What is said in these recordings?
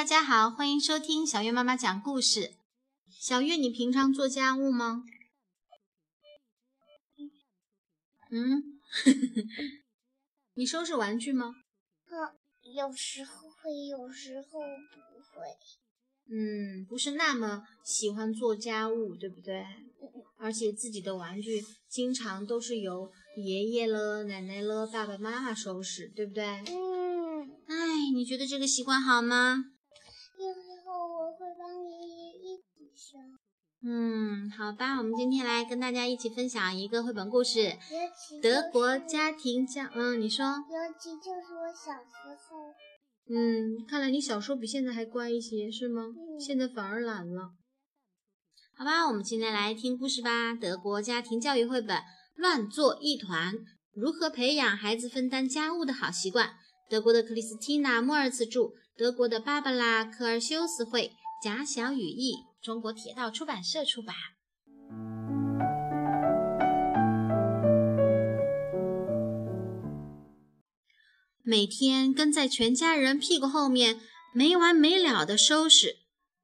大家好，欢迎收听小月妈妈讲故事。小月，你平常做家务吗？嗯，你收拾玩具吗？嗯，有时候会，有时候不会。嗯，不是那么喜欢做家务，对不对？而且自己的玩具经常都是由爷爷了、奶奶了、爸爸妈妈收拾，对不对？嗯，哎，你觉得这个习惯好吗？有时候我会帮爷爷一起收。嗯，好吧，我们今天来跟大家一起分享一个绘本故事，德国家庭教》。嗯，你说？尤其就是我小时候，嗯，看来你小时候比现在还乖一些，是吗？嗯现在反而懒了。好吧，我们今天来听故事吧。德国家庭教育绘本《乱作一团：如何培养孩子分担家务的好习惯》，德国的克里斯蒂娜·莫尔茨著，德国的芭芭拉·科尔修斯绘，贾小雨译，中国铁道出版社出版。每天跟在全家人屁股后面没完没了的收拾，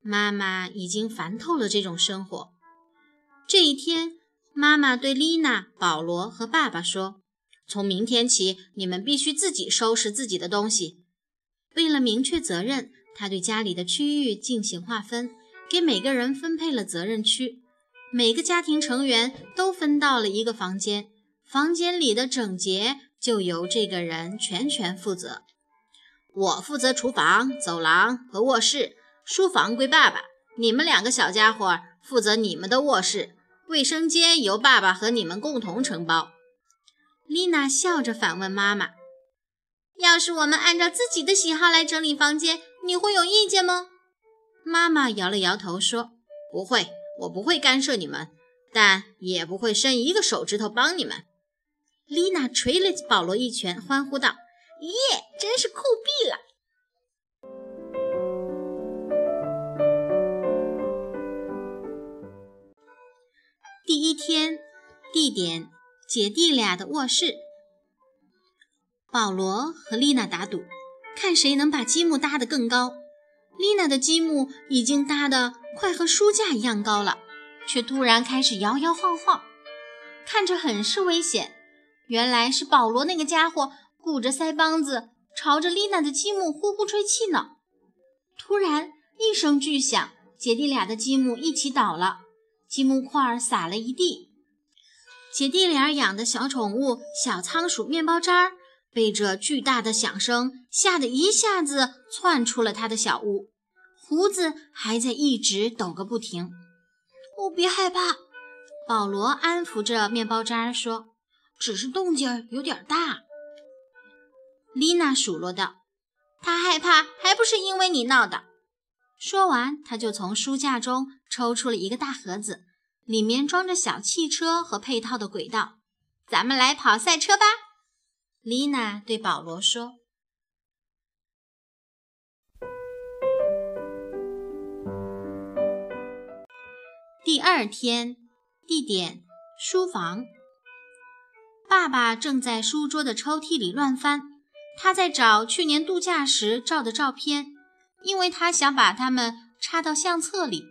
妈妈已经烦透了这种生活。这一天，妈妈对丽娜、保罗和爸爸说：“从明天起，你们必须自己收拾自己的东西。”为了明确责任，他对家里的区域进行划分，给每个人分配了责任区。每个家庭成员都分到了一个房间，房间里的整洁就由这个人全权负责。我负责厨房、走廊和卧室，书房归爸爸。你们两个小家伙负责你们的卧室，卫生间由爸爸和你们共同承包。丽娜笑着反问妈妈：“要是我们按照自己的喜好来整理房间，你会有意见吗？”妈妈摇了摇头说：“不会，我不会干涉你们，但也不会伸一个手指头帮你们。”丽娜捶了保罗一拳，欢呼道：“耶，真是酷毙了！”第一天，地点：姐弟俩的卧室。保罗和丽娜打赌，看谁能把积木搭得更高。丽娜的积木已经搭得快和书架一样高了，却突然开始摇摇晃晃，看着很是危险。原来是保罗那个家伙鼓着腮帮子，朝着丽娜的积木呼呼吹气呢。突然一声巨响，姐弟俩的积木一起倒了，积木块儿洒了一地。姐弟俩养的小宠物小仓鼠面包渣儿，被这巨大的响声吓得一下子窜出了他的小屋，胡子还在一直抖个不停。哦，别害怕，保罗安抚着面包渣说。只是动静儿有点大，丽娜数落道：“他害怕还不是因为你闹的。”说完，他就从书架中抽出了一个大盒子，里面装着小汽车和配套的轨道。“咱们来跑赛车吧！”丽娜对保罗说。第二天，地点：书房。爸爸正在书桌的抽屉里乱翻，他在找去年度假时照的照片，因为他想把它们插到相册里。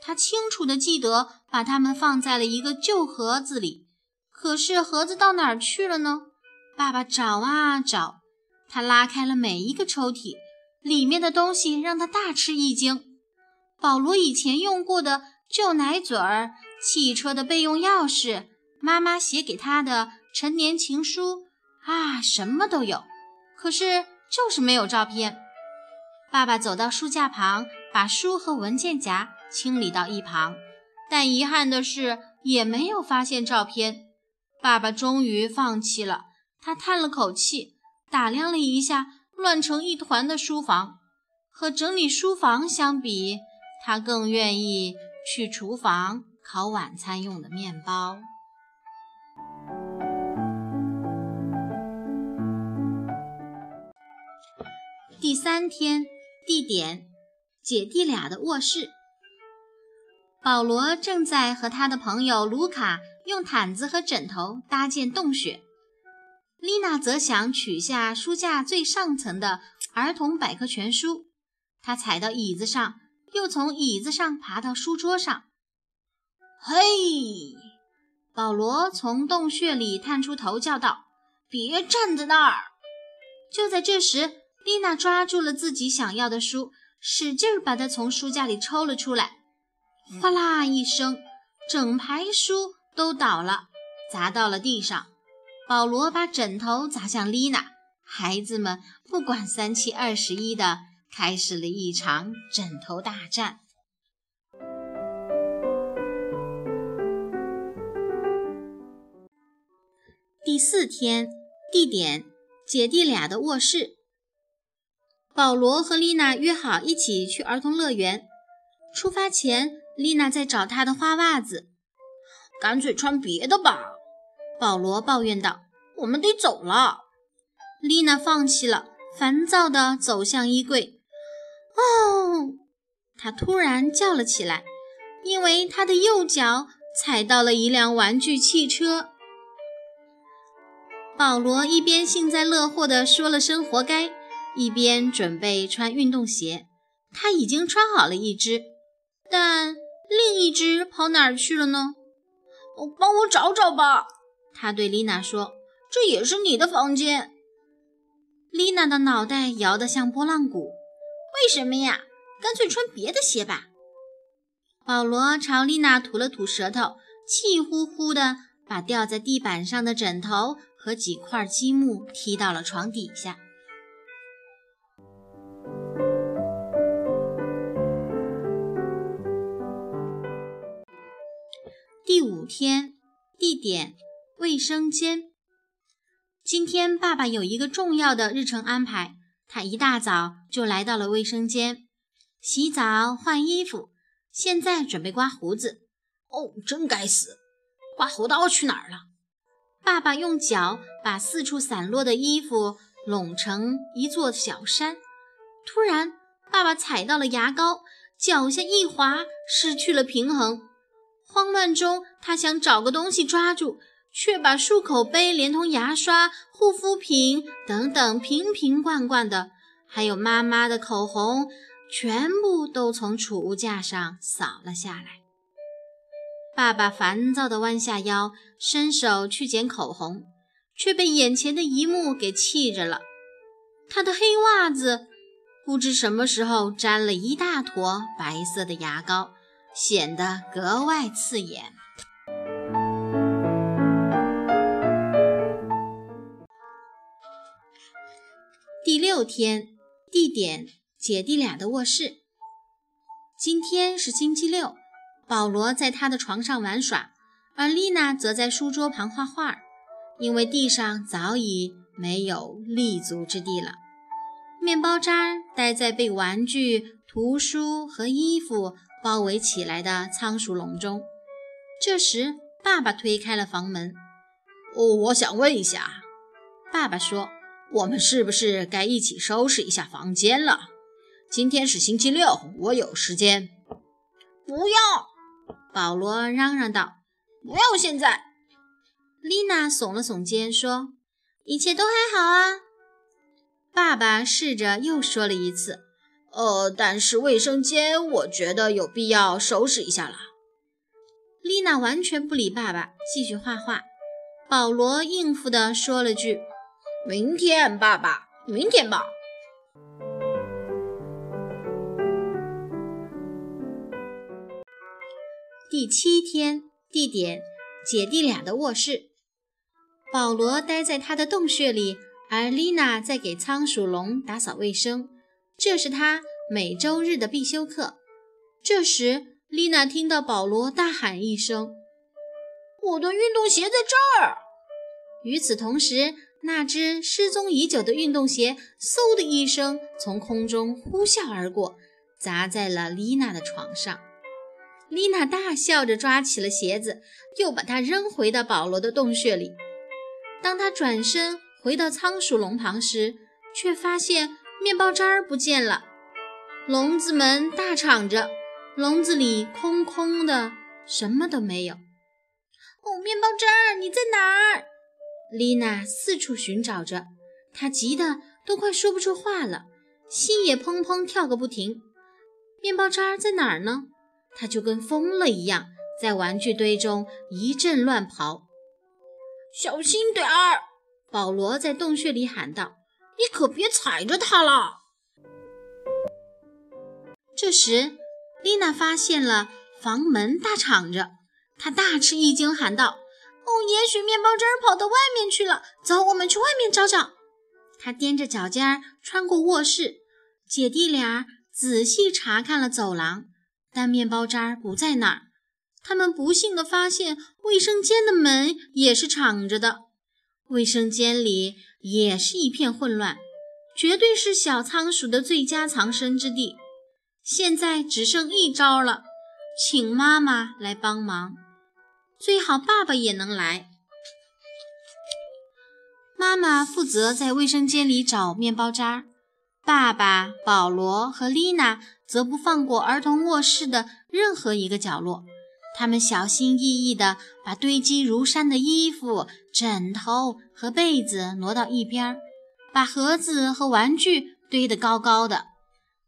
他清楚地记得把它们放在了一个旧盒子里，可是盒子到哪儿去了呢？爸爸找啊找，他拉开了每一个抽屉，里面的东西让他大吃一惊：保罗以前用过的旧奶嘴儿、汽车的备用钥匙、妈妈写给他的。陈年情书啊，什么都有，可是就是没有照片。爸爸走到书架旁，把书和文件夹清理到一旁，但遗憾的是，也没有发现照片。爸爸终于放弃了，他叹了口气，打量了一下乱成一团的书房。和整理书房相比，他更愿意去厨房烤晚餐用的面包。第三天，地点：姐弟俩的卧室。保罗正在和他的朋友卢卡用毯子和枕头搭建洞穴，丽娜则想取下书架最上层的儿童百科全书。他踩到椅子上，又从椅子上爬到书桌上。嘿！保罗从洞穴里探出头，叫道：“别站在那儿！”就在这时，丽娜抓住了自己想要的书，使劲把它从书架里抽了出来。哗啦一声，整排书都倒了，砸到了地上。保罗把枕头砸向丽娜，孩子们不管三七二十一的。开始了一场枕头大战。第四天，地点：姐弟俩的卧室。保罗和丽娜约好一起去儿童乐园。出发前，丽娜在找她的花袜子。干脆穿别的吧，保罗抱怨道。我们得走了。丽娜放弃了，烦躁地走向衣柜。哦，他突然叫了起来，因为他的右脚踩到了一辆玩具汽车。保罗一边幸灾乐祸地说了声“活该”，一边准备穿运动鞋。他已经穿好了一只，但另一只跑哪儿去了呢？哦帮我找找吧，他对丽娜说：“这也是你的房间。”丽娜的脑袋摇得像拨浪鼓。为什么呀？干脆穿别的鞋吧。保罗朝丽娜吐了吐舌头，气呼呼地把掉在地板上的枕头和几块积木踢到了床底下。第五天，地点：卫生间。今天爸爸有一个重要的日程安排。他一大早就来到了卫生间，洗澡、换衣服，现在准备刮胡子。哦，真该死！刮胡刀去哪儿了？爸爸用脚把四处散落的衣服拢成一座小山。突然，爸爸踩到了牙膏，脚下一滑，失去了平衡。慌乱中，他想找个东西抓住。却把漱口杯连同牙刷、护肤品等等瓶瓶罐罐的，还有妈妈的口红，全部都从储物架上扫了下来。爸爸烦躁地弯下腰，伸手去捡口红，却被眼前的一幕给气着了。他的黑袜子不知什么时候沾了一大坨白色的牙膏，显得格外刺眼。第六天，地点：姐弟俩的卧室。今天是星期六，保罗在他的床上玩耍，而丽娜则在书桌旁画画，因为地上早已没有立足之地了。面包渣待在被玩具、图书和衣服包围起来的仓鼠笼中。这时，爸爸推开了房门。“哦，我想问一下。”爸爸说。我们是不是该一起收拾一下房间了？今天是星期六，我有时间。不要！保罗嚷嚷道：“不要现在！”丽娜耸了耸肩说：“一切都还好啊。”爸爸试着又说了一次：“呃，但是卫生间，我觉得有必要收拾一下了。”丽娜完全不理爸爸，继续画画。保罗应付的说了句。明天，爸爸，明天吧。第七天，地点：姐弟俩的卧室。保罗待在他的洞穴里，而丽娜在给仓鼠笼打扫卫生。这是他每周日的必修课。这时，丽娜听到保罗大喊一声：“我的运动鞋在这儿！”与此同时，那只失踪已久的运动鞋，嗖的一声从空中呼啸而过，砸在了丽娜的床上。丽娜大笑着抓起了鞋子，又把它扔回到保罗的洞穴里。当他转身回到仓鼠笼旁时，却发现面包渣儿不见了。笼子门大敞着，笼子里空空的，什么都没有。哦，面包渣儿，你在哪儿？丽娜四处寻找着，她急得都快说不出话了。心也砰砰跳个不停。面包渣在哪儿呢？他就跟疯了一样，在玩具堆中一阵乱跑。小心点儿！保罗在洞穴里喊道：“你可别踩着它了。”这时，丽娜发现了房门大敞着，她大吃一惊，喊道：“哦，也许面包渣跑到外面去了。走，我们去外面找找。”他踮着脚尖穿过卧室，姐弟俩仔细查看了走廊，但面包渣不在那儿。他们不幸地发现，卫生间的门也是敞着的。卫生间里也是一片混乱，绝对是小仓鼠的最佳藏身之地。现在只剩一招了，请妈妈来帮忙，最好爸爸也能来。妈妈负责在卫生间里找面包渣，爸爸保罗和丽娜则不放过儿童卧室的任何一个角落。他们小心翼翼地把堆积如山的衣服、枕头和被子挪到一边，把盒子和玩具堆得高高的。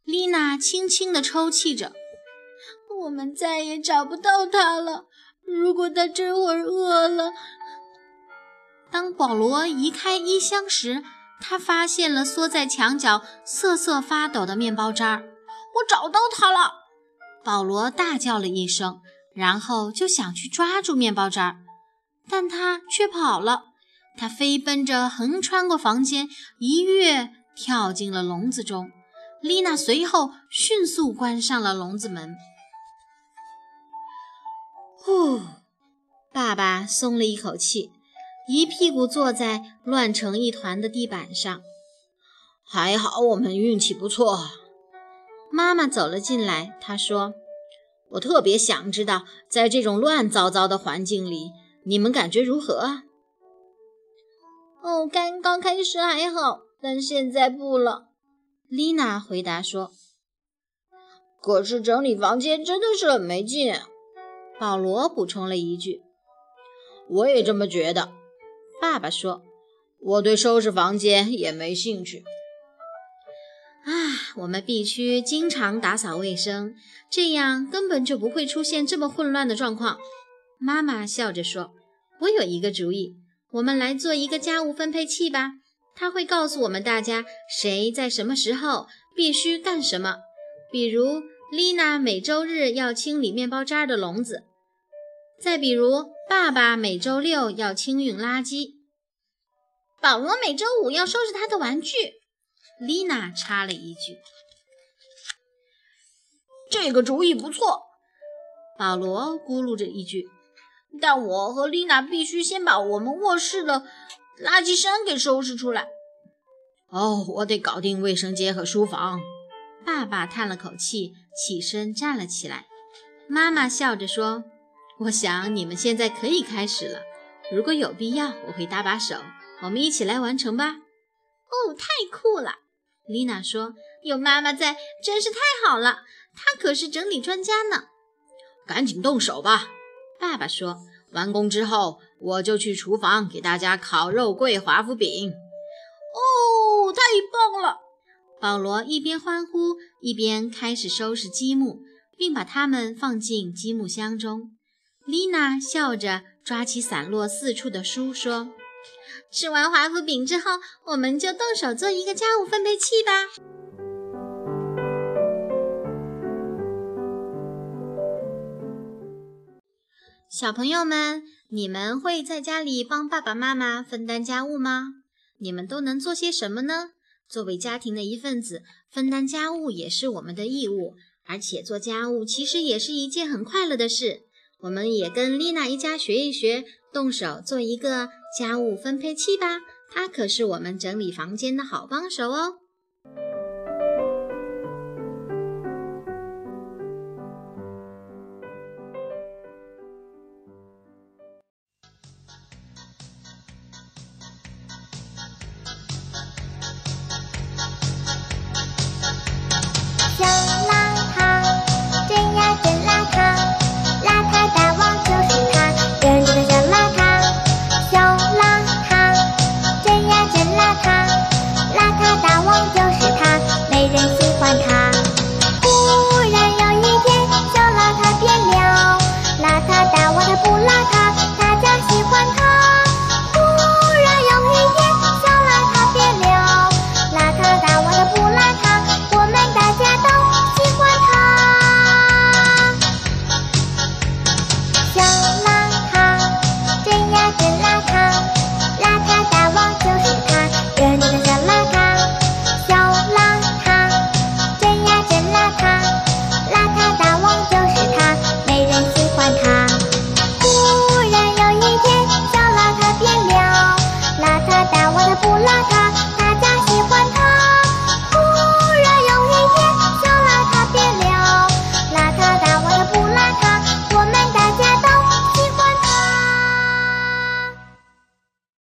丽娜轻轻地抽泣着：“我们再也找不到他了。如果他这会儿饿了……”当保罗移开衣箱时，他发现了缩在墙角瑟瑟发抖的面包渣儿。“我找到他了！”保罗大叫了一声，然后就想去抓住面包渣儿，但他却跑了。他飞奔着横穿过房间，一跃跳进了笼子中。丽娜随后迅速关上了笼子门。呼，爸爸松了一口气，一屁股坐在乱成一团的地板上。还好我们运气不错。妈妈走了进来，她说：“我特别想知道，在这种乱糟糟的环境里，你们感觉如何啊？”哦，刚刚开始还好，但现在不了。丽娜回答说：“可是整理房间真的是很没劲。”保罗补充了一句：“我也这么觉得。”爸爸说：“我对收拾房间也没兴趣。”啊，我们必须经常打扫卫生，这样根本就不会出现这么混乱的状况。”妈妈笑着说：“我有一个主意，我们来做一个家务分配器吧。”它会告诉我们大家谁在什么时候必须干什么，比如丽娜每周日要清理面包渣的笼子，再比如爸爸每周六要清运垃圾，保罗每周五要收拾他的玩具。丽娜插了一句：“这个主意不错。”保罗咕噜着一句：“但我和丽娜必须先把我们卧室的。”垃圾山给收拾出来。哦，我得搞定卫生间和书房。爸爸叹了口气，起身站了起来。妈妈笑着说：“我想你们现在可以开始了。如果有必要，我会搭把手。我们一起来完成吧。”哦，太酷了！丽娜说：“有妈妈在，真是太好了。她可是整理专家呢。”赶紧动手吧，爸爸说。完工之后，我就去厨房给大家烤肉桂华夫饼。哦，太棒了！保罗一边欢呼，一边开始收拾积木，并把它们放进积木箱中。丽娜笑着抓起散落四处的书，说：“吃完华夫饼之后，我们就动手做一个家务分配器吧。”小朋友们，你们会在家里帮爸爸妈妈分担家务吗？你们都能做些什么呢？作为家庭的一份子，分担家务也是我们的义务，而且做家务其实也是一件很快乐的事。我们也跟丽娜一家学一学，动手做一个家务分配器吧，它可是我们整理房间的好帮手哦。